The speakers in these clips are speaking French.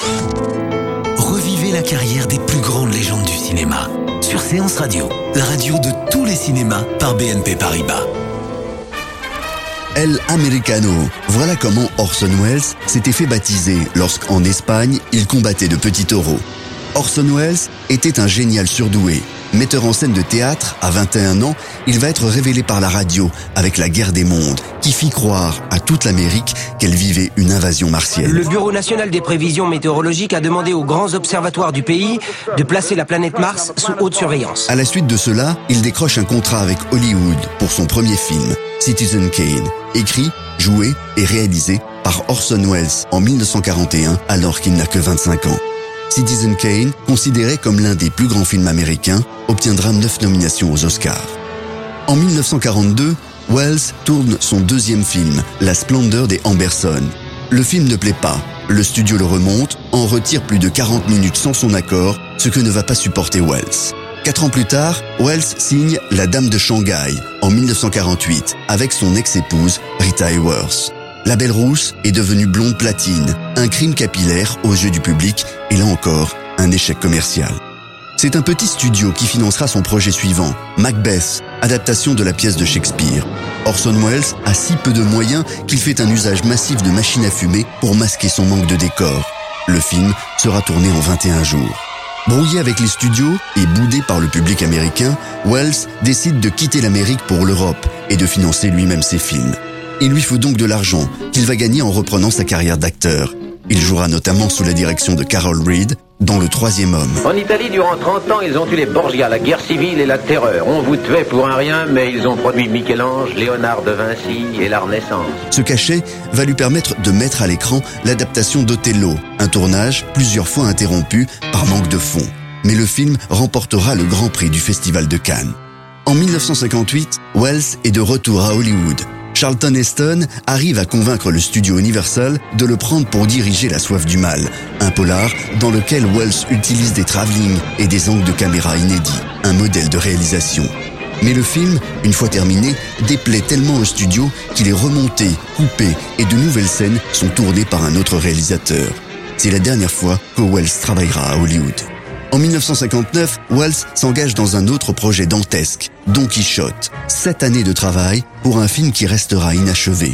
Revivez la carrière des plus grandes légendes du cinéma sur Séance Radio, la radio de tous les cinémas par BNP Paribas. El Americano. Voilà comment Orson Welles s'était fait baptiser lorsqu'en Espagne, il combattait de petits taureaux. Orson Welles était un génial surdoué. Metteur en scène de théâtre, à 21 ans, il va être révélé par la radio avec la guerre des mondes, qui fit croire à toute l'Amérique qu'elle vivait une invasion martienne. Le Bureau national des prévisions météorologiques a demandé aux grands observatoires du pays de placer la planète Mars sous haute surveillance. À la suite de cela, il décroche un contrat avec Hollywood pour son premier film, Citizen Kane, écrit, joué et réalisé par Orson Welles en 1941 alors qu'il n'a que 25 ans. Citizen Kane, considéré comme l'un des plus grands films américains, obtiendra 9 nominations aux Oscars. En 1942, Wells tourne son deuxième film, La splendeur des Amberson. Le film ne plaît pas. Le studio le remonte, en retire plus de 40 minutes sans son accord, ce que ne va pas supporter Wells. Quatre ans plus tard, Wells signe La Dame de Shanghai en 1948 avec son ex-épouse Rita Hayworth. La Belle Rousse est devenue blonde platine, un crime capillaire aux yeux du public et là encore, un échec commercial. C'est un petit studio qui financera son projet suivant, Macbeth, adaptation de la pièce de Shakespeare. Orson Welles a si peu de moyens qu'il fait un usage massif de machines à fumer pour masquer son manque de décor. Le film sera tourné en 21 jours. Brouillé avec les studios et boudé par le public américain, Wells décide de quitter l'Amérique pour l'Europe et de financer lui-même ses films. Il lui faut donc de l'argent qu'il va gagner en reprenant sa carrière d'acteur. Il jouera notamment sous la direction de Carol Reed dans Le Troisième Homme. En Italie, durant 30 ans, ils ont eu les Borgia, la guerre civile et la terreur. On vous tuait pour un rien, mais ils ont produit Michel-Ange, Léonard de Vinci et la Renaissance. Ce cachet va lui permettre de mettre à l'écran l'adaptation d'Othello, un tournage plusieurs fois interrompu par manque de fonds. Mais le film remportera le Grand Prix du Festival de Cannes. En 1958, Wells est de retour à Hollywood. Charlton Heston arrive à convaincre le studio Universal de le prendre pour diriger La Soif du Mal, un polar dans lequel Wells utilise des travelling et des angles de caméra inédits, un modèle de réalisation. Mais le film, une fois terminé, déplaît tellement au studio qu'il est remonté, coupé et de nouvelles scènes sont tournées par un autre réalisateur. C'est la dernière fois que Wells travaillera à Hollywood. En 1959, Wells s'engage dans un autre projet dantesque, Don Quichotte. Sept années de travail pour un film qui restera inachevé.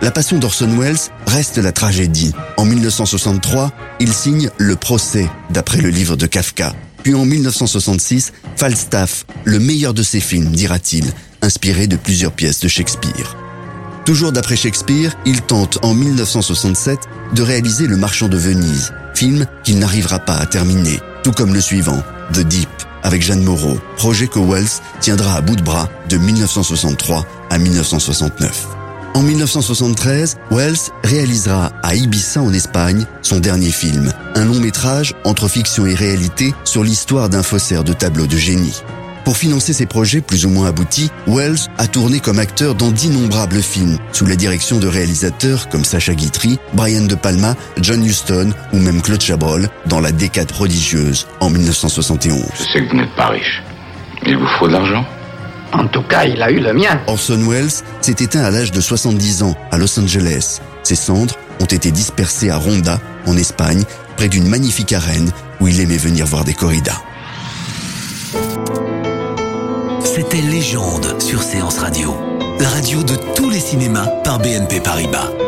La passion d'Orson Welles reste la tragédie. En 1963, il signe Le procès, d'après le livre de Kafka. Puis en 1966, Falstaff, le meilleur de ses films, dira-t-il, inspiré de plusieurs pièces de Shakespeare. Toujours d'après Shakespeare, il tente en 1967 de réaliser Le Marchand de Venise, film qu'il n'arrivera pas à terminer, tout comme le suivant, The Deep, avec Jeanne Moreau, projet que Wells tiendra à bout de bras de 1963 à 1969. En 1973, Wells réalisera à Ibiza en Espagne son dernier film, un long métrage entre fiction et réalité sur l'histoire d'un faussaire de tableaux de génie. Pour financer ses projets plus ou moins aboutis, Wells a tourné comme acteur dans d'innombrables films, sous la direction de réalisateurs comme Sacha Guitry, Brian De Palma, John Huston ou même Claude Chabrol dans La décade prodigieuse en 1971. Je sais que vous n'êtes pas riche. Il vous faut de l'argent En tout cas, il a eu le mien. Orson Welles s'est éteint à l'âge de 70 ans à Los Angeles. Ses cendres ont été dispersées à Ronda, en Espagne, près d'une magnifique arène où il aimait venir voir des corridas. C'était Légende sur Séance Radio, la radio de tous les cinémas par BNP Paribas.